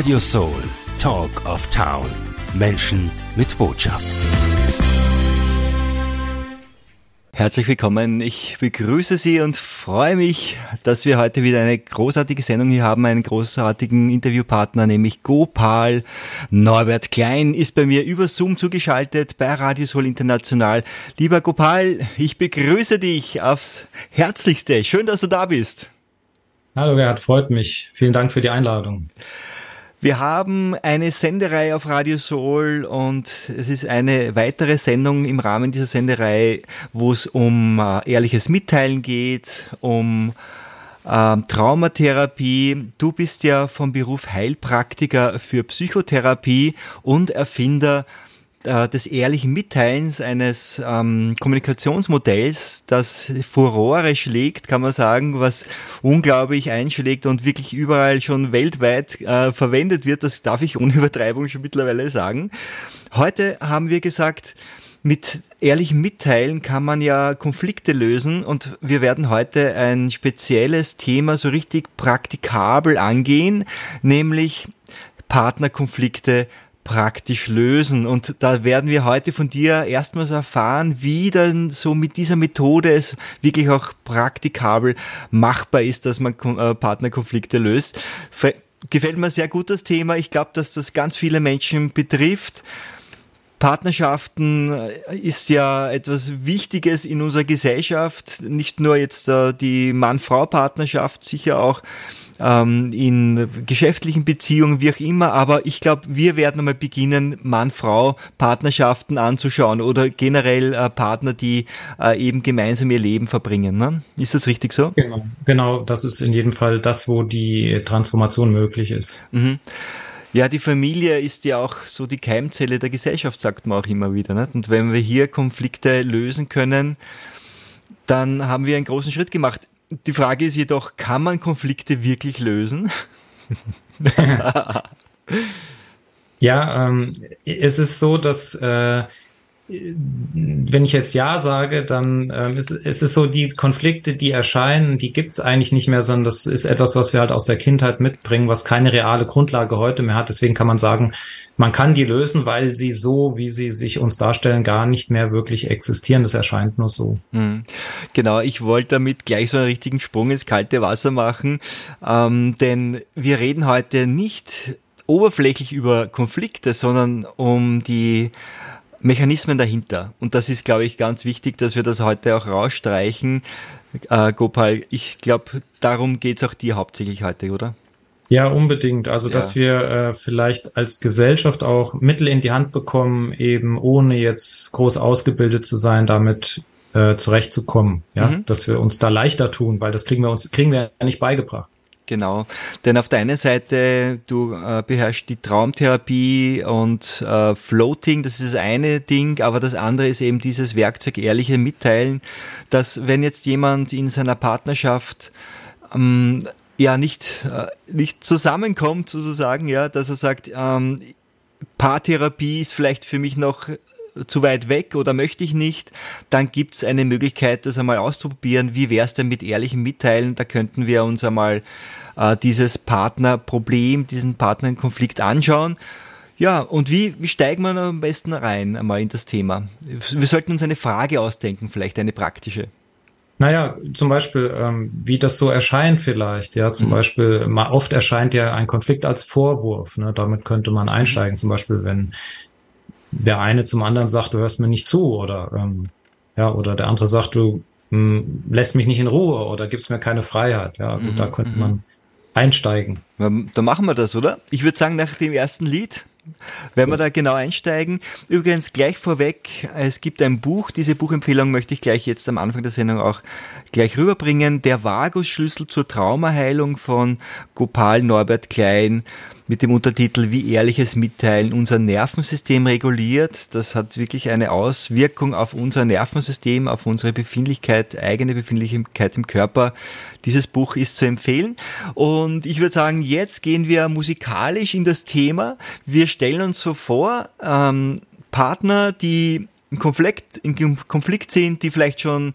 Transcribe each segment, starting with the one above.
Radio Soul, Talk of Town. Menschen mit Botschaft. Herzlich willkommen. Ich begrüße Sie und freue mich, dass wir heute wieder eine großartige Sendung hier haben, einen großartigen Interviewpartner, nämlich Gopal Norbert Klein ist bei mir über Zoom zugeschaltet bei Radio Soul International. Lieber Gopal, ich begrüße dich aufs Herzlichste. Schön, dass du da bist. Hallo Gerhard, freut mich. Vielen Dank für die Einladung. Wir haben eine Sendereihe auf Radio Soul und es ist eine weitere Sendung im Rahmen dieser Sendereihe, wo es um äh, ehrliches Mitteilen geht, um äh, Traumatherapie. Du bist ja vom Beruf Heilpraktiker für Psychotherapie und Erfinder äh, des ehrlichen Mitteilens eines ähm, Kommunikationsmodells, das Furore schlägt, kann man sagen, was unglaublich einschlägt und wirklich überall schon weltweit äh, verwendet wird. Das darf ich ohne Übertreibung schon mittlerweile sagen. Heute haben wir gesagt, mit ehrlichem Mitteilen kann man ja Konflikte lösen und wir werden heute ein spezielles Thema so richtig praktikabel angehen, nämlich Partnerkonflikte praktisch lösen. Und da werden wir heute von dir erstmals erfahren, wie dann so mit dieser Methode es wirklich auch praktikabel machbar ist, dass man äh, Partnerkonflikte löst. Gefällt mir sehr gut das Thema. Ich glaube, dass das ganz viele Menschen betrifft. Partnerschaften äh, ist ja etwas Wichtiges in unserer Gesellschaft. Nicht nur jetzt äh, die Mann-Frau-Partnerschaft, sicher auch ähm, in geschäftlichen Beziehungen, wie auch immer. Aber ich glaube, wir werden einmal beginnen, Mann-Frau-Partnerschaften anzuschauen oder generell äh, Partner, die äh, eben gemeinsam ihr Leben verbringen. Ne? Ist das richtig so? Genau, genau. Das ist in jedem Fall das, wo die Transformation möglich ist. Mhm. Ja, die Familie ist ja auch so die Keimzelle der Gesellschaft, sagt man auch immer wieder. Nicht? Und wenn wir hier Konflikte lösen können, dann haben wir einen großen Schritt gemacht. Die Frage ist jedoch, kann man Konflikte wirklich lösen? ja, ähm, es ist so, dass äh, wenn ich jetzt Ja sage, dann ähm, ist, ist es so, die Konflikte, die erscheinen, die gibt es eigentlich nicht mehr, sondern das ist etwas, was wir halt aus der Kindheit mitbringen, was keine reale Grundlage heute mehr hat. Deswegen kann man sagen, man kann die lösen, weil sie so, wie sie sich uns darstellen, gar nicht mehr wirklich existieren. Das erscheint nur so. Mhm. Genau, ich wollte damit gleich so einen richtigen Sprung ins kalte Wasser machen, ähm, denn wir reden heute nicht oberflächlich über Konflikte, sondern um die Mechanismen dahinter. Und das ist, glaube ich, ganz wichtig, dass wir das heute auch rausstreichen. Äh, Gopal, ich glaube, darum geht's auch dir hauptsächlich heute, oder? Ja, unbedingt. Also, ja. dass wir äh, vielleicht als Gesellschaft auch Mittel in die Hand bekommen, eben ohne jetzt groß ausgebildet zu sein, damit äh, zurechtzukommen. Ja, mhm. dass wir uns da leichter tun, weil das kriegen wir uns, kriegen wir ja nicht beigebracht. Genau, denn auf der einen Seite, du äh, beherrschst die Traumtherapie und äh, Floating, das ist das eine Ding, aber das andere ist eben dieses Werkzeug ehrliche Mitteilen, dass wenn jetzt jemand in seiner Partnerschaft ähm, ja nicht, äh, nicht zusammenkommt sozusagen, ja, dass er sagt, ähm, Paartherapie ist vielleicht für mich noch zu weit weg oder möchte ich nicht, dann gibt es eine Möglichkeit, das einmal auszuprobieren. Wie wäre es denn mit ehrlichen Mitteilen? Da könnten wir uns einmal äh, dieses Partnerproblem, diesen Partnerkonflikt anschauen. Ja, und wie, wie steigen wir am besten rein einmal in das Thema? Wir sollten uns eine Frage ausdenken, vielleicht eine praktische. Naja, zum Beispiel, ähm, wie das so erscheint vielleicht. Ja, zum mhm. Beispiel, oft erscheint ja ein Konflikt als Vorwurf. Ne? Damit könnte man einsteigen. Zum Beispiel, wenn der eine zum anderen sagt, du hörst mir nicht zu oder ähm, ja, oder der andere sagt, du mh, hm, lässt mich nicht in Ruhe oder gibst mir keine Freiheit. Ja, also mhm. da könnte man mhm. einsteigen. Da machen wir das, oder? Ich würde sagen, nach dem ersten Lied wenn wir da genau einsteigen. Übrigens gleich vorweg, es gibt ein Buch, diese Buchempfehlung möchte ich gleich jetzt am Anfang der Sendung auch gleich rüberbringen. Der Vagus-Schlüssel zur Traumaheilung von Gopal Norbert Klein mit dem Untertitel Wie ehrliches Mitteilen unser Nervensystem reguliert. Das hat wirklich eine Auswirkung auf unser Nervensystem, auf unsere Befindlichkeit, eigene Befindlichkeit im Körper. Dieses Buch ist zu empfehlen. Und ich würde sagen, jetzt gehen wir musikalisch in das Thema. Wir stellen uns so vor, ähm, Partner, die im Konflikt, im Konflikt sind, die vielleicht schon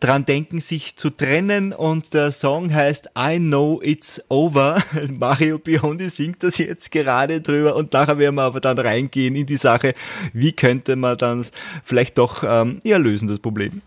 dran denken, sich zu trennen und der Song heißt I Know It's Over. Mario Biondi singt das jetzt gerade drüber und nachher werden wir aber dann reingehen in die Sache, wie könnte man dann vielleicht doch ähm, ja, lösen, das Problem.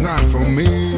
not for me.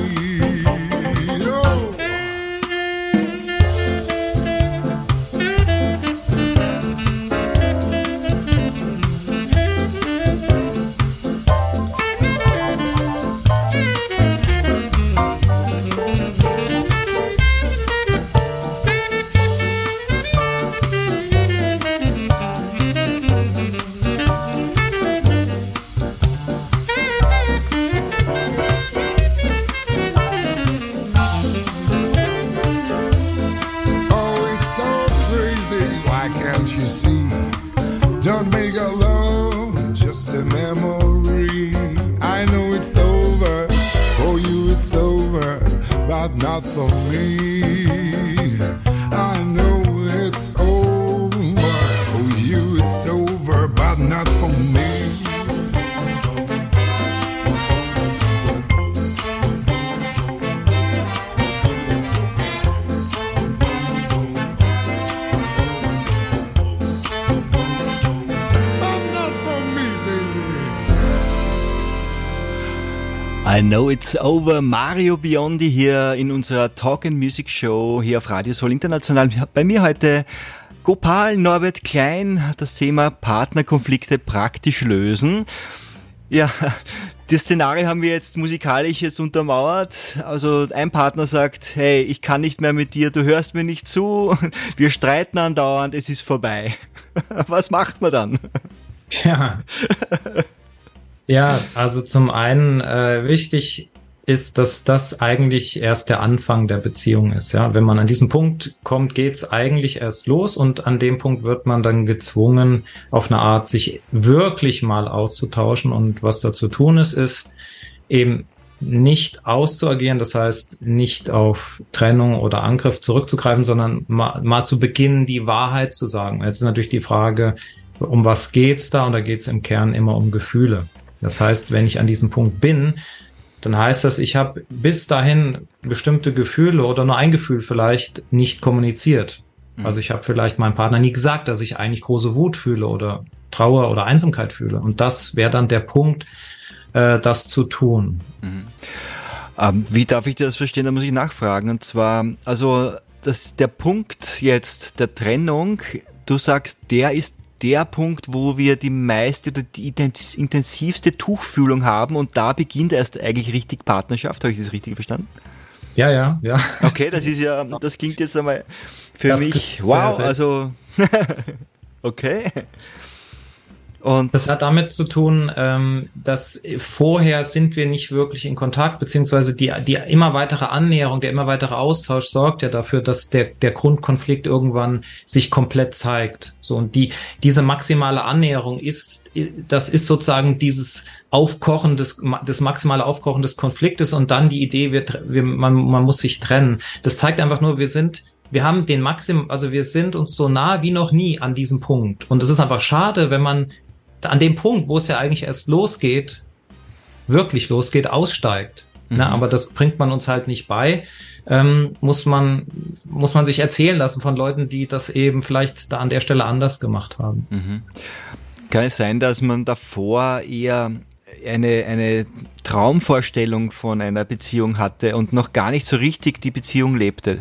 I know it's over. Mario Biondi hier in unserer Talk and Music Show hier auf Radio Soul International. Bei mir heute Gopal Norbert Klein, das Thema Partnerkonflikte praktisch lösen. Ja, das Szenario haben wir jetzt musikalisch jetzt untermauert. Also ein Partner sagt, hey, ich kann nicht mehr mit dir, du hörst mir nicht zu, wir streiten andauernd, es ist vorbei. Was macht man dann? Ja. Ja, also zum einen äh, wichtig ist, dass das eigentlich erst der Anfang der Beziehung ist. Ja, wenn man an diesen Punkt kommt, geht's eigentlich erst los und an dem Punkt wird man dann gezwungen, auf eine Art sich wirklich mal auszutauschen und was da zu tun ist, ist eben nicht auszuagieren, das heißt nicht auf Trennung oder Angriff zurückzugreifen, sondern mal, mal zu beginnen, die Wahrheit zu sagen. Jetzt ist natürlich die Frage, um was geht's da? Und da geht's im Kern immer um Gefühle. Das heißt, wenn ich an diesem Punkt bin, dann heißt das, ich habe bis dahin bestimmte Gefühle oder nur ein Gefühl vielleicht nicht kommuniziert. Mhm. Also ich habe vielleicht meinem Partner nie gesagt, dass ich eigentlich große Wut fühle oder Trauer oder Einsamkeit fühle. Und das wäre dann der Punkt, äh, das zu tun. Mhm. Ähm, wie darf ich das verstehen? Da muss ich nachfragen. Und zwar, also das, der Punkt jetzt der Trennung, du sagst, der ist der Punkt, wo wir die meiste oder die intensivste Tuchfühlung haben und da beginnt erst eigentlich richtig Partnerschaft. Habe ich das richtig verstanden? Ja, ja, ja. Okay, das ist ja, das klingt jetzt einmal für das mich, wow, sehr, sehr also, okay. Und das hat damit zu tun, ähm, dass vorher sind wir nicht wirklich in Kontakt, beziehungsweise die, die immer weitere Annäherung, der immer weitere Austausch sorgt ja dafür, dass der, der Grundkonflikt irgendwann sich komplett zeigt. So, und die, diese maximale Annäherung ist, das ist sozusagen dieses Aufkochen des, das maximale Aufkochen des Konfliktes und dann die Idee, wir, wir, man, man muss sich trennen. Das zeigt einfach nur, wir sind wir haben den Maximum, also wir sind uns so nah wie noch nie an diesem Punkt. Und es ist einfach schade, wenn man an dem Punkt, wo es ja eigentlich erst losgeht, wirklich losgeht, aussteigt. Mhm. Na, aber das bringt man uns halt nicht bei. Ähm, muss man muss man sich erzählen lassen von Leuten, die das eben vielleicht da an der Stelle anders gemacht haben. Mhm. Kann es sein, dass man davor eher eine, eine Traumvorstellung von einer Beziehung hatte und noch gar nicht so richtig die Beziehung lebte?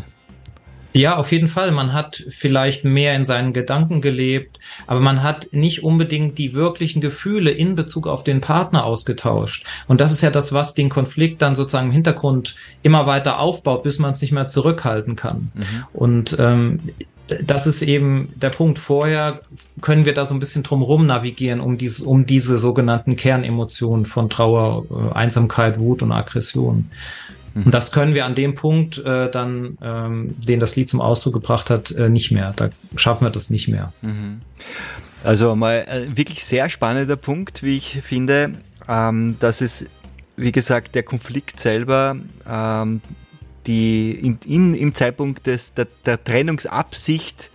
Ja, auf jeden Fall. Man hat vielleicht mehr in seinen Gedanken gelebt, aber man hat nicht unbedingt die wirklichen Gefühle in Bezug auf den Partner ausgetauscht. Und das ist ja das, was den Konflikt dann sozusagen im Hintergrund immer weiter aufbaut, bis man es nicht mehr zurückhalten kann. Mhm. Und ähm, das ist eben der Punkt. Vorher können wir da so ein bisschen drumherum navigieren, um diese, um diese sogenannten Kernemotionen von Trauer, äh, Einsamkeit, Wut und Aggression. Mhm. Und das können wir an dem Punkt äh, dann, ähm, den das Lied zum Ausdruck gebracht hat, äh, nicht mehr. Da schaffen wir das nicht mehr. Mhm. Also mal äh, wirklich sehr spannender Punkt, wie ich finde, ähm, dass es, wie gesagt, der Konflikt selber ähm, die in, in, im Zeitpunkt des, der, der Trennungsabsicht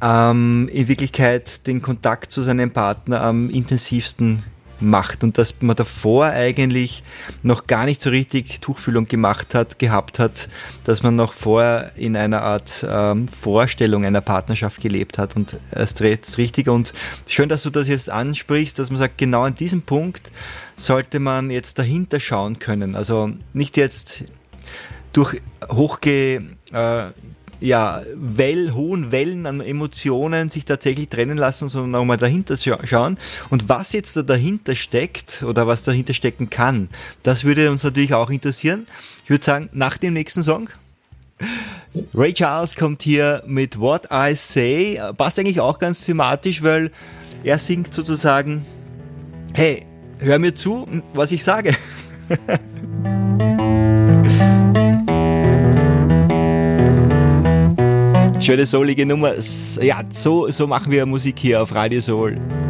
ähm, in Wirklichkeit den Kontakt zu seinem Partner am intensivsten macht und dass man davor eigentlich noch gar nicht so richtig Tuchfühlung gemacht hat, gehabt hat, dass man noch vorher in einer Art ähm, Vorstellung einer Partnerschaft gelebt hat und erst jetzt richtig und schön, dass du das jetzt ansprichst, dass man sagt, genau an diesem Punkt sollte man jetzt dahinter schauen können. Also nicht jetzt durch hochge äh, ja, well, hohen Wellen an Emotionen sich tatsächlich trennen lassen, sondern auch mal dahinter schauen. Und was jetzt da dahinter steckt oder was dahinter stecken kann, das würde uns natürlich auch interessieren. Ich würde sagen, nach dem nächsten Song. Ray Charles kommt hier mit What I Say. Passt eigentlich auch ganz thematisch, weil er singt sozusagen, hey, hör mir zu, was ich sage. Schöne soulige Nummer. Ja, so, so machen wir Musik hier auf Radio Soul.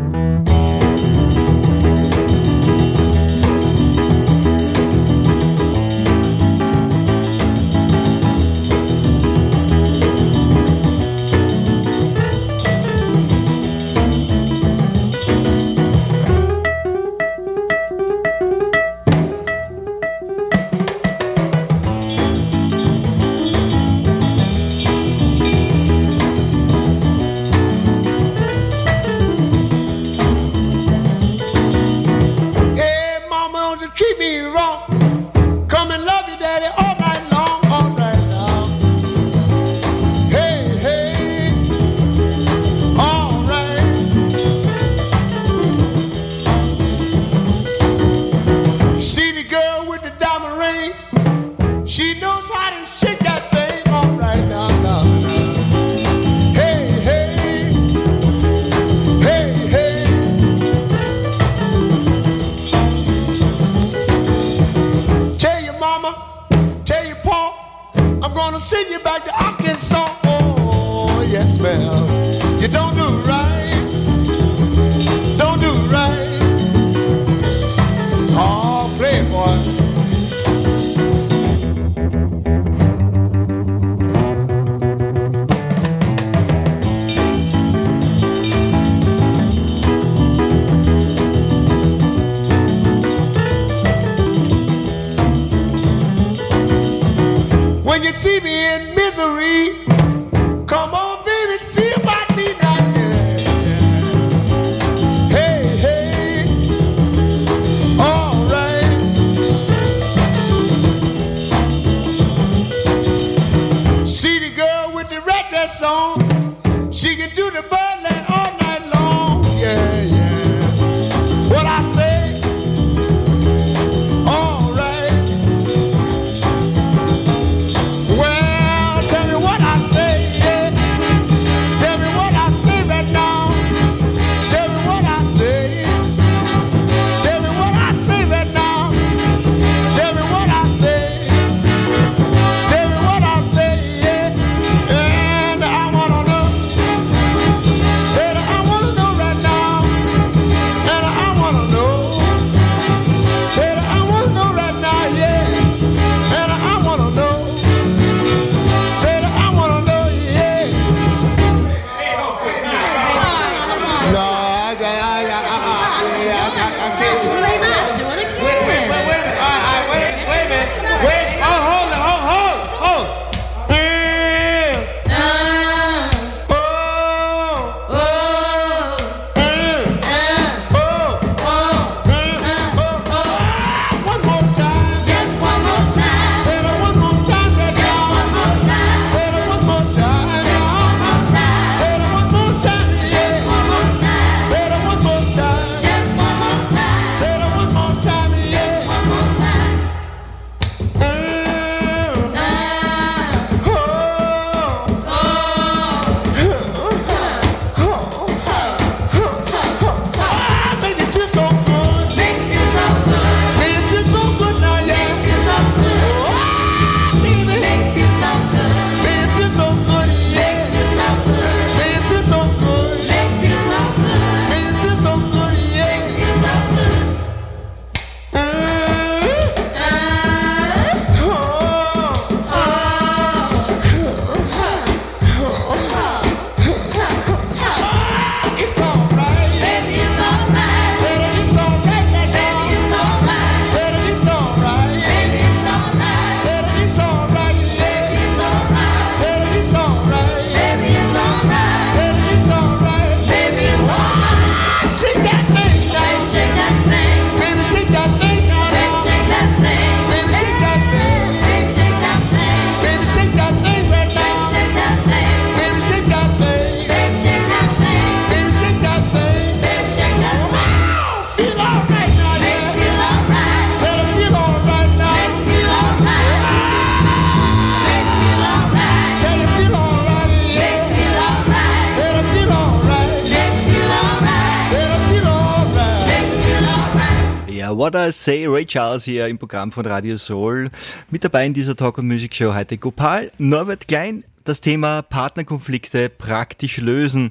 Say, Ray Charles hier im Programm von Radio Soul. Mit dabei in dieser Talk- und Music Show heute Gopal, Norbert Klein, das Thema Partnerkonflikte praktisch lösen.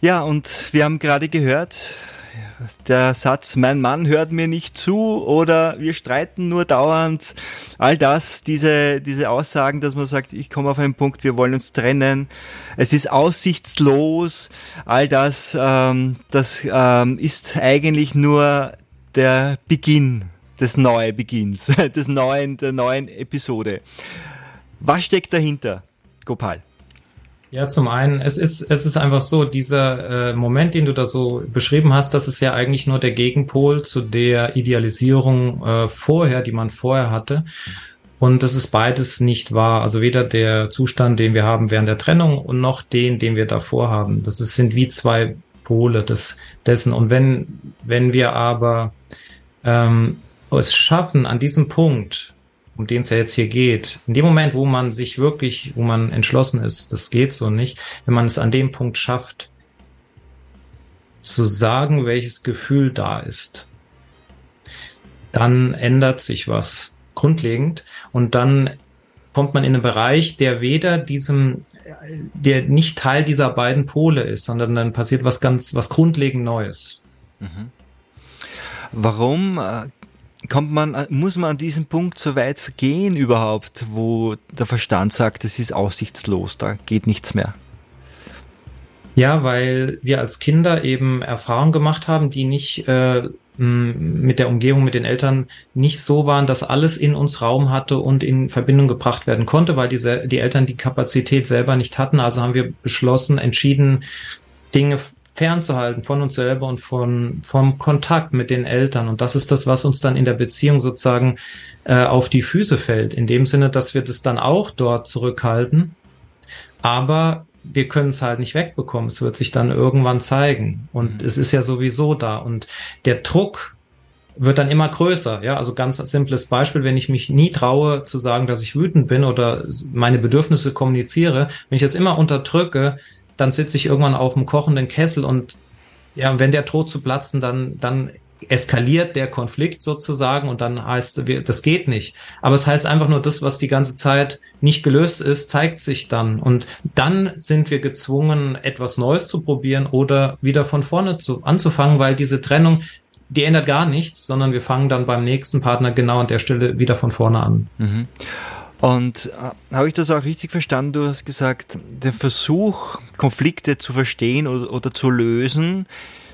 Ja, und wir haben gerade gehört, der Satz, mein Mann hört mir nicht zu oder wir streiten nur dauernd, all das, diese, diese Aussagen, dass man sagt, ich komme auf einen Punkt, wir wollen uns trennen, es ist aussichtslos, all das, ähm, das ähm, ist eigentlich nur der Beginn des neuen Beginns, des neuen, der neuen Episode. Was steckt dahinter, Gopal? Ja, zum einen, es ist, es ist einfach so, dieser äh, Moment, den du da so beschrieben hast, das ist ja eigentlich nur der Gegenpol zu der Idealisierung äh, vorher, die man vorher hatte. Und das ist beides nicht wahr. Also weder der Zustand, den wir haben während der Trennung und noch den, den wir davor haben. Das ist, sind wie zwei Pole des, dessen. Und wenn, wenn wir aber ähm, es schaffen, an diesem Punkt um den es ja jetzt hier geht, in dem Moment, wo man sich wirklich, wo man entschlossen ist, das geht so nicht, wenn man es an dem Punkt schafft, zu sagen, welches Gefühl da ist, dann ändert sich was grundlegend und dann kommt man in einen Bereich, der weder diesem, der nicht Teil dieser beiden Pole ist, sondern dann passiert was ganz, was grundlegend Neues. Mhm. Warum äh, kommt man, muss man an diesem Punkt so weit gehen überhaupt, wo der Verstand sagt, es ist aussichtslos, da geht nichts mehr? Ja, weil wir als Kinder eben Erfahrungen gemacht haben, die nicht äh, mit der Umgebung, mit den Eltern nicht so waren, dass alles in uns Raum hatte und in Verbindung gebracht werden konnte, weil diese, die Eltern die Kapazität selber nicht hatten. Also haben wir beschlossen, entschieden, Dinge fernzuhalten von uns selber und von, vom Kontakt mit den Eltern. Und das ist das, was uns dann in der Beziehung sozusagen äh, auf die Füße fällt. In dem Sinne, dass wir das dann auch dort zurückhalten. Aber wir können es halt nicht wegbekommen. Es wird sich dann irgendwann zeigen. Und mhm. es ist ja sowieso da. Und der Druck wird dann immer größer. Ja, also ganz simples Beispiel, wenn ich mich nie traue zu sagen, dass ich wütend bin oder meine Bedürfnisse kommuniziere, wenn ich das immer unterdrücke, dann sitze ich irgendwann auf dem kochenden Kessel und ja, wenn der droht zu platzen, dann, dann eskaliert der Konflikt sozusagen und dann heißt, das geht nicht. Aber es heißt einfach nur, das, was die ganze Zeit nicht gelöst ist, zeigt sich dann. Und dann sind wir gezwungen, etwas Neues zu probieren oder wieder von vorne zu, anzufangen, weil diese Trennung, die ändert gar nichts, sondern wir fangen dann beim nächsten Partner genau an der Stelle wieder von vorne an. Mhm. Und äh, habe ich das auch richtig verstanden? Du hast gesagt, der Versuch, Konflikte zu verstehen oder, oder, zu lösen,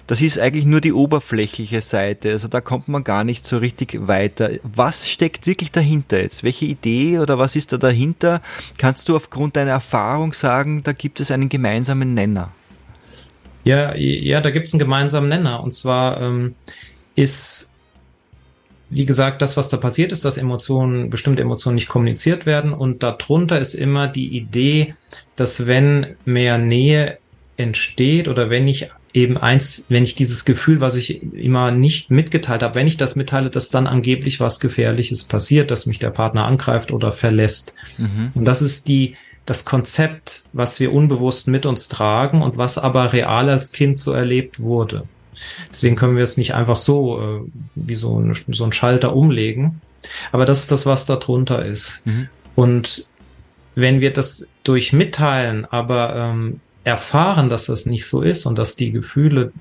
das ist eigentlich nur die oberflächliche Seite. Also da kommt man gar nicht so richtig weiter. Was steckt wirklich dahinter jetzt? Welche Idee oder was ist da dahinter? Kannst du aufgrund deiner Erfahrung sagen, da gibt es einen gemeinsamen Nenner? Ja, ja, da gibt es einen gemeinsamen Nenner. Und zwar ähm, ist wie gesagt, das, was da passiert ist, dass Emotionen, bestimmte Emotionen nicht kommuniziert werden und darunter ist immer die Idee, dass wenn mehr Nähe entsteht oder wenn ich eben eins, wenn ich dieses Gefühl, was ich immer nicht mitgeteilt habe, wenn ich das mitteile, dass dann angeblich was Gefährliches passiert, dass mich der Partner angreift oder verlässt. Mhm. Und das ist die, das Konzept, was wir unbewusst mit uns tragen und was aber real als Kind so erlebt wurde. Deswegen können wir es nicht einfach so äh, wie so, ein, so ein Schalter umlegen. Aber das ist das, was da drunter ist. Mhm. Und wenn wir das durch Mitteilen aber ähm, erfahren, dass das nicht so ist und dass die Gefühle,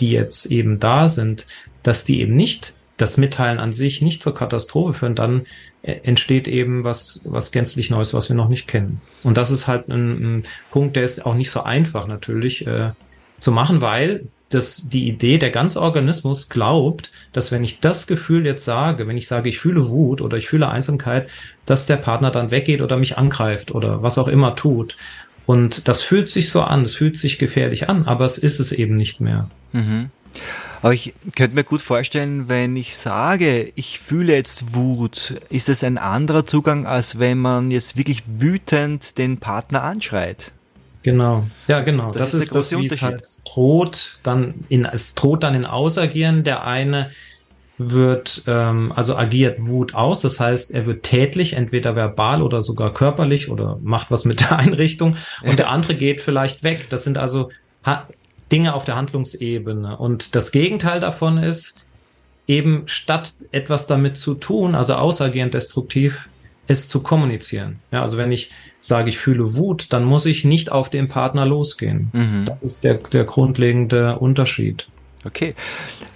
die jetzt eben da sind, dass die eben nicht, das Mitteilen an sich nicht zur Katastrophe führen, dann äh, entsteht eben was, was gänzlich Neues, was wir noch nicht kennen. Und das ist halt ein, ein Punkt, der ist auch nicht so einfach natürlich äh, zu machen, weil dass die Idee, der ganze Organismus glaubt, dass wenn ich das Gefühl jetzt sage, wenn ich sage, ich fühle Wut oder ich fühle Einsamkeit, dass der Partner dann weggeht oder mich angreift oder was auch immer tut. Und das fühlt sich so an, es fühlt sich gefährlich an, aber es ist es eben nicht mehr. Mhm. Aber ich könnte mir gut vorstellen, wenn ich sage, ich fühle jetzt Wut, ist es ein anderer Zugang, als wenn man jetzt wirklich wütend den Partner anschreit. Genau, ja genau. Das, das ist, ist das, wie es halt droht, dann in, es droht dann in Ausagieren. Der eine wird, ähm, also agiert Wut aus, das heißt, er wird tätlich, entweder verbal oder sogar körperlich oder macht was mit der Einrichtung und der andere geht vielleicht weg. Das sind also ha Dinge auf der Handlungsebene. Und das Gegenteil davon ist, eben statt etwas damit zu tun, also außergehend destruktiv, es zu kommunizieren. Ja, also wenn ich sage, ich fühle Wut, dann muss ich nicht auf den Partner losgehen. Mhm. Das ist der, der grundlegende Unterschied. Okay.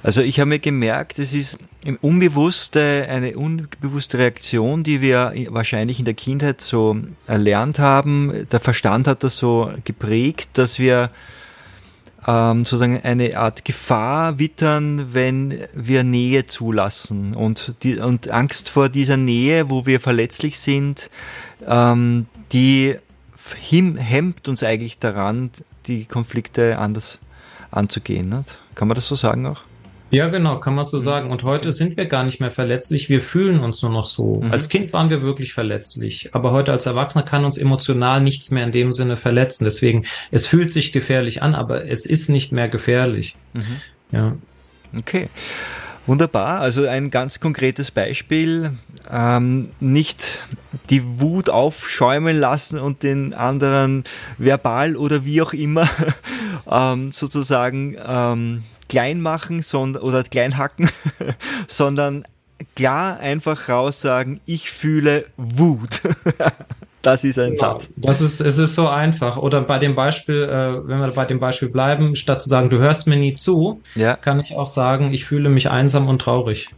Also ich habe mir gemerkt, es ist unbewusste, eine unbewusste Reaktion, die wir wahrscheinlich in der Kindheit so erlernt haben. Der Verstand hat das so geprägt, dass wir ähm, sozusagen eine Art Gefahr wittern, wenn wir Nähe zulassen und, die, und Angst vor dieser Nähe, wo wir verletzlich sind, ähm, die hemmt uns eigentlich daran, die Konflikte anders anzugehen. Nicht? Kann man das so sagen auch? Ja, genau, kann man so mhm. sagen. Und heute sind wir gar nicht mehr verletzlich, wir fühlen uns nur noch so. Mhm. Als Kind waren wir wirklich verletzlich, aber heute als Erwachsener kann uns emotional nichts mehr in dem Sinne verletzen. Deswegen, es fühlt sich gefährlich an, aber es ist nicht mehr gefährlich. Mhm. Ja. Okay. Wunderbar, also ein ganz konkretes Beispiel. Ähm, nicht die Wut aufschäumen lassen und den anderen verbal oder wie auch immer ähm, sozusagen ähm, klein machen sondern, oder klein hacken, sondern klar einfach raus sagen, ich fühle Wut. Das ist ein genau. Satz. Das ist, es ist so einfach. Oder bei dem Beispiel, äh, wenn wir bei dem Beispiel bleiben, statt zu sagen, du hörst mir nie zu, ja. kann ich auch sagen, ich fühle mich einsam und traurig.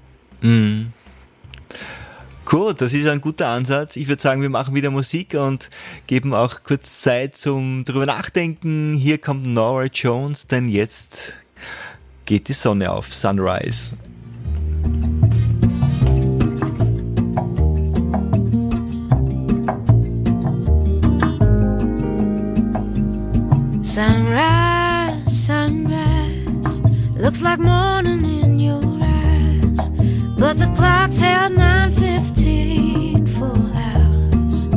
Mhm. Gut, das ist ein guter Ansatz. Ich würde sagen, wir machen wieder Musik und geben auch kurz Zeit zum drüber nachdenken. Hier kommt Nora Jones, denn jetzt geht die Sonne auf, Sunrise. Sunrise, sunrise, looks like morning in your eyes, but the clock's held 9:15 for hours.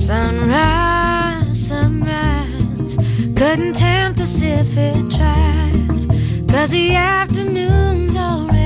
Sunrise, sunrise, couldn't tempt us if it tried. Cause the afternoon's already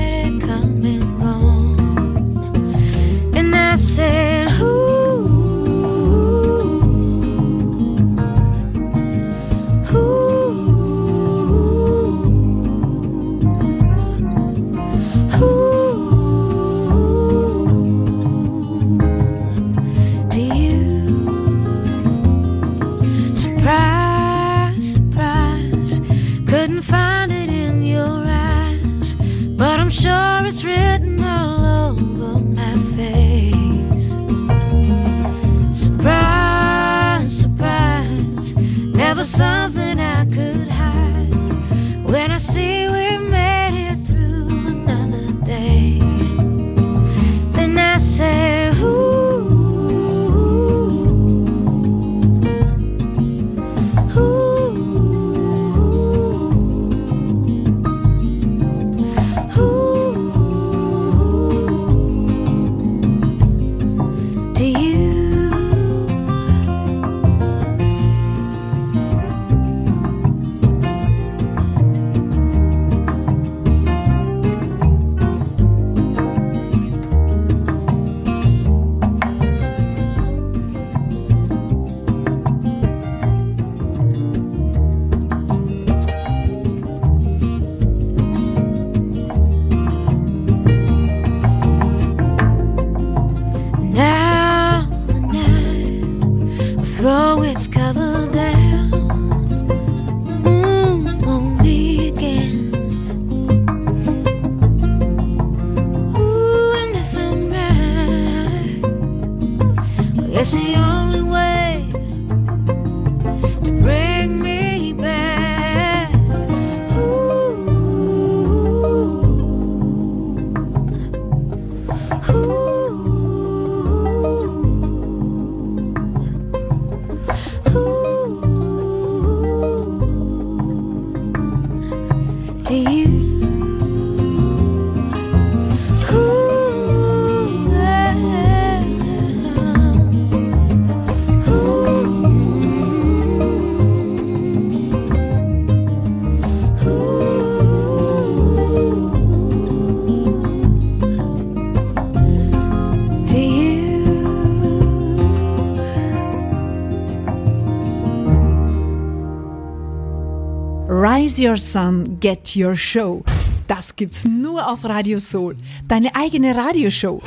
Your Sun, Get Your Show. Das gibt's nur auf Radio Soul, deine eigene Radioshow.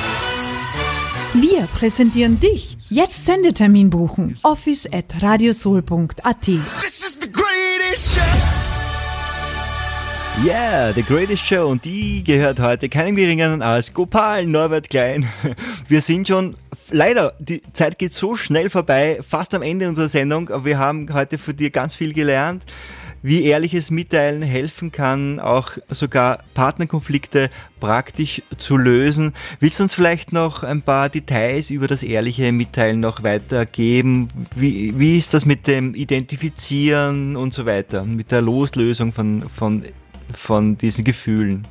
Wir präsentieren dich. Jetzt Sendetermin buchen. Office at radiosoul.at. This is the greatest show. Yeah, The Greatest Show und die gehört heute keinem geringeren als Gopal Norbert Klein. Wir sind schon, leider, die Zeit geht so schnell vorbei, fast am Ende unserer Sendung, aber wir haben heute von dir ganz viel gelernt wie ehrliches Mitteilen helfen kann, auch sogar Partnerkonflikte praktisch zu lösen. Willst du uns vielleicht noch ein paar Details über das ehrliche Mitteilen noch weitergeben? Wie, wie ist das mit dem Identifizieren und so weiter, mit der Loslösung von, von von diesen Gefühlen.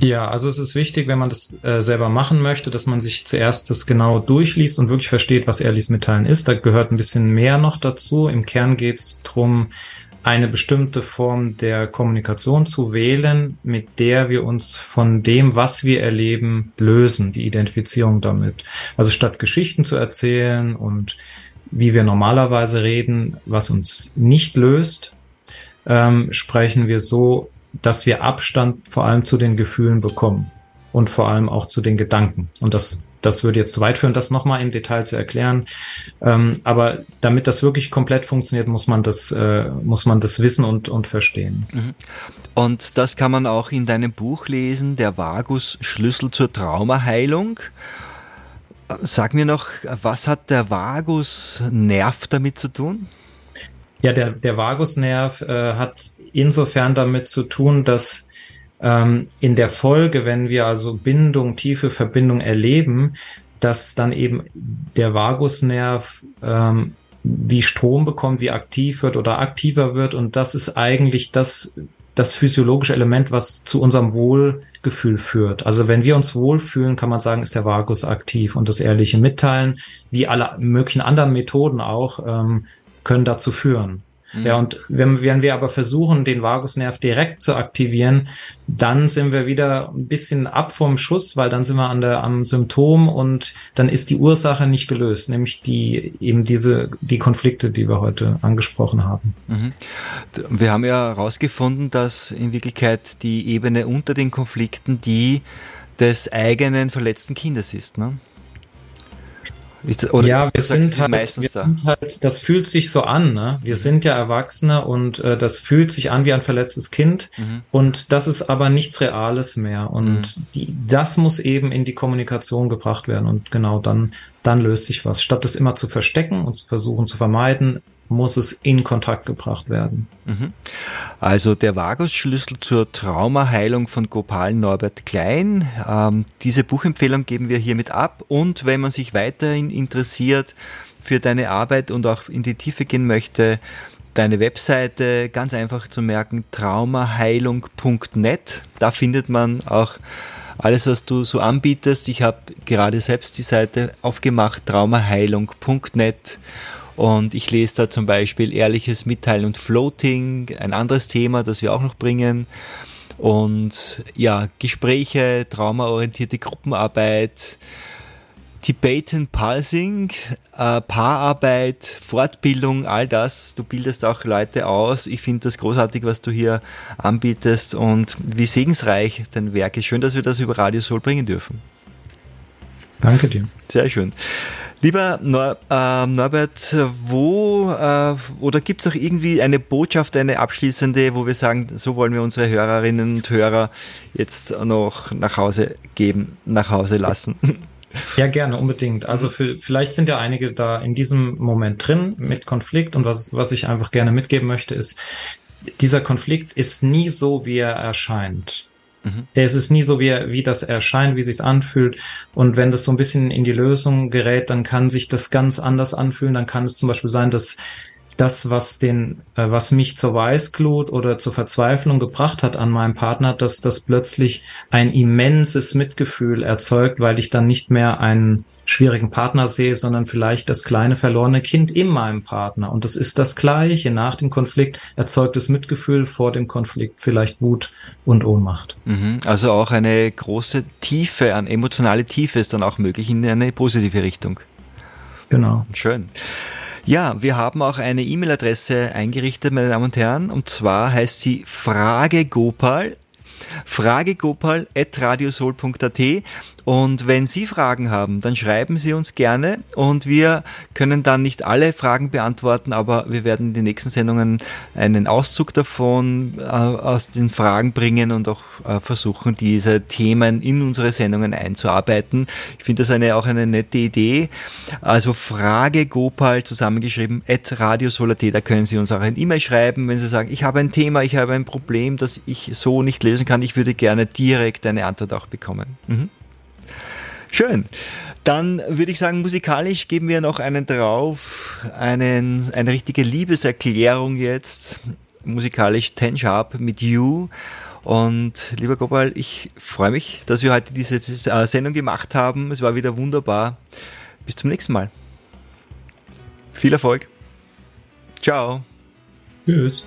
Ja, also es ist wichtig, wenn man das äh, selber machen möchte, dass man sich zuerst das genau durchliest und wirklich versteht, was ehrliches Mitteilen ist. Da gehört ein bisschen mehr noch dazu. Im Kern geht es darum, eine bestimmte Form der Kommunikation zu wählen, mit der wir uns von dem, was wir erleben, lösen, die Identifizierung damit. Also statt Geschichten zu erzählen und wie wir normalerweise reden, was uns nicht löst, ähm, sprechen wir so, dass wir Abstand vor allem zu den Gefühlen bekommen und vor allem auch zu den Gedanken. Und das, das würde jetzt zu weit führen, das nochmal im Detail zu erklären. Ähm, aber damit das wirklich komplett funktioniert, muss man das, äh, muss man das wissen und, und verstehen. Mhm. Und das kann man auch in deinem Buch lesen, der Vagus Schlüssel zur Traumaheilung. Sag mir noch, was hat der Vagusnerv damit zu tun? Ja, der, der Vagusnerv äh, hat insofern damit zu tun, dass ähm, in der Folge, wenn wir also Bindung, tiefe Verbindung erleben, dass dann eben der Vagusnerv ähm, wie Strom bekommt, wie aktiv wird oder aktiver wird. Und das ist eigentlich das, das physiologische Element, was zu unserem Wohlgefühl führt. Also wenn wir uns wohlfühlen, kann man sagen, ist der Vagus aktiv und das ehrliche Mitteilen, wie alle möglichen anderen Methoden auch, ähm, können dazu führen. Mhm. Ja, und wenn, wenn wir aber versuchen, den Vagusnerv direkt zu aktivieren, dann sind wir wieder ein bisschen ab vom Schuss, weil dann sind wir an der, am Symptom und dann ist die Ursache nicht gelöst, nämlich die, eben diese, die Konflikte, die wir heute angesprochen haben. Mhm. Wir haben ja herausgefunden, dass in Wirklichkeit die Ebene unter den Konflikten die des eigenen verletzten Kindes ist, ne? Oder ja, wir sind, halt, meistens wir da. sind halt, das fühlt sich so an, ne? Wir sind ja Erwachsene und äh, das fühlt sich an wie ein verletztes Kind mhm. und das ist aber nichts Reales mehr und mhm. die, das muss eben in die Kommunikation gebracht werden und genau dann, dann löst sich was. Statt es immer zu verstecken und zu versuchen zu vermeiden, muss es in Kontakt gebracht werden. Mhm. Also der Vagusschlüssel zur Traumaheilung von Gopal Norbert Klein. Ähm, diese Buchempfehlung geben wir hiermit ab und wenn man sich weiterhin interessiert für deine Arbeit und auch in die Tiefe gehen möchte, deine Webseite ganz einfach zu merken, traumaheilung.net. Da findet man auch alles, was du so anbietest. Ich habe gerade selbst die Seite aufgemacht, traumaheilung.net und ich lese da zum Beispiel ehrliches Mitteilen und Floating, ein anderes Thema, das wir auch noch bringen. Und ja, Gespräche, traumaorientierte Gruppenarbeit, Tibetan Pulsing, äh, Paararbeit, Fortbildung, all das. Du bildest auch Leute aus. Ich finde das großartig, was du hier anbietest und wie segensreich dein Werk ist. Schön, dass wir das über Radio Soul bringen dürfen. Danke dir. Sehr schön. Lieber Nor äh, Norbert, wo äh, oder gibt es auch irgendwie eine Botschaft, eine abschließende, wo wir sagen, so wollen wir unsere Hörerinnen und Hörer jetzt noch nach Hause geben, nach Hause lassen? Ja, gerne, unbedingt. Also für, vielleicht sind ja einige da in diesem Moment drin mit Konflikt und was, was ich einfach gerne mitgeben möchte, ist, dieser Konflikt ist nie so, wie er erscheint. Mhm. Es ist nie so, wie, wie das erscheint, wie sich's anfühlt. Und wenn das so ein bisschen in die Lösung gerät, dann kann sich das ganz anders anfühlen. Dann kann es zum Beispiel sein, dass das, was den, äh, was mich zur Weißglut oder zur Verzweiflung gebracht hat an meinem Partner, dass das plötzlich ein immenses Mitgefühl erzeugt, weil ich dann nicht mehr einen schwierigen Partner sehe, sondern vielleicht das kleine verlorene Kind in meinem Partner. Und das ist das Gleiche. Nach dem Konflikt erzeugt es Mitgefühl, vor dem Konflikt vielleicht Wut und Ohnmacht. Mhm. Also auch eine große Tiefe, eine emotionale Tiefe ist dann auch möglich in eine positive Richtung. Genau. Schön. Ja, wir haben auch eine E-Mail-Adresse eingerichtet, meine Damen und Herren, und zwar heißt sie fragegopal fragegopal.radiosol.at und wenn Sie Fragen haben, dann schreiben Sie uns gerne und wir können dann nicht alle Fragen beantworten, aber wir werden in den nächsten Sendungen einen Auszug davon äh, aus den Fragen bringen und auch äh, versuchen, diese Themen in unsere Sendungen einzuarbeiten. Ich finde das eine, auch eine nette Idee. Also Frage Gopal zusammengeschrieben at radiosol.at, da können Sie uns auch ein E-Mail schreiben, wenn Sie sagen, ich habe ein Thema, ich habe ein Problem, das ich so nicht lösen kann. Ich würde gerne direkt eine Antwort auch bekommen. Mhm. Schön. Dann würde ich sagen, musikalisch geben wir noch einen drauf, einen, eine richtige Liebeserklärung jetzt. Musikalisch Ten Sharp mit You. Und lieber Gopal, ich freue mich, dass wir heute diese äh, Sendung gemacht haben. Es war wieder wunderbar. Bis zum nächsten Mal. Viel Erfolg. Ciao. Tschüss.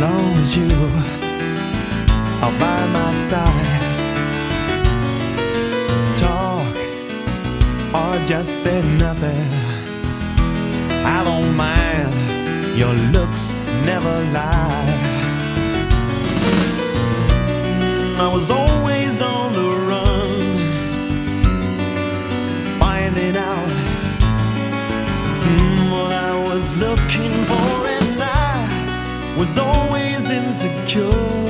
Long as you are by my side. Talk or just say nothing. I don't mind. Your looks never lie. I was always on the run, finding out mm, what I was looking for, and I was always insecure.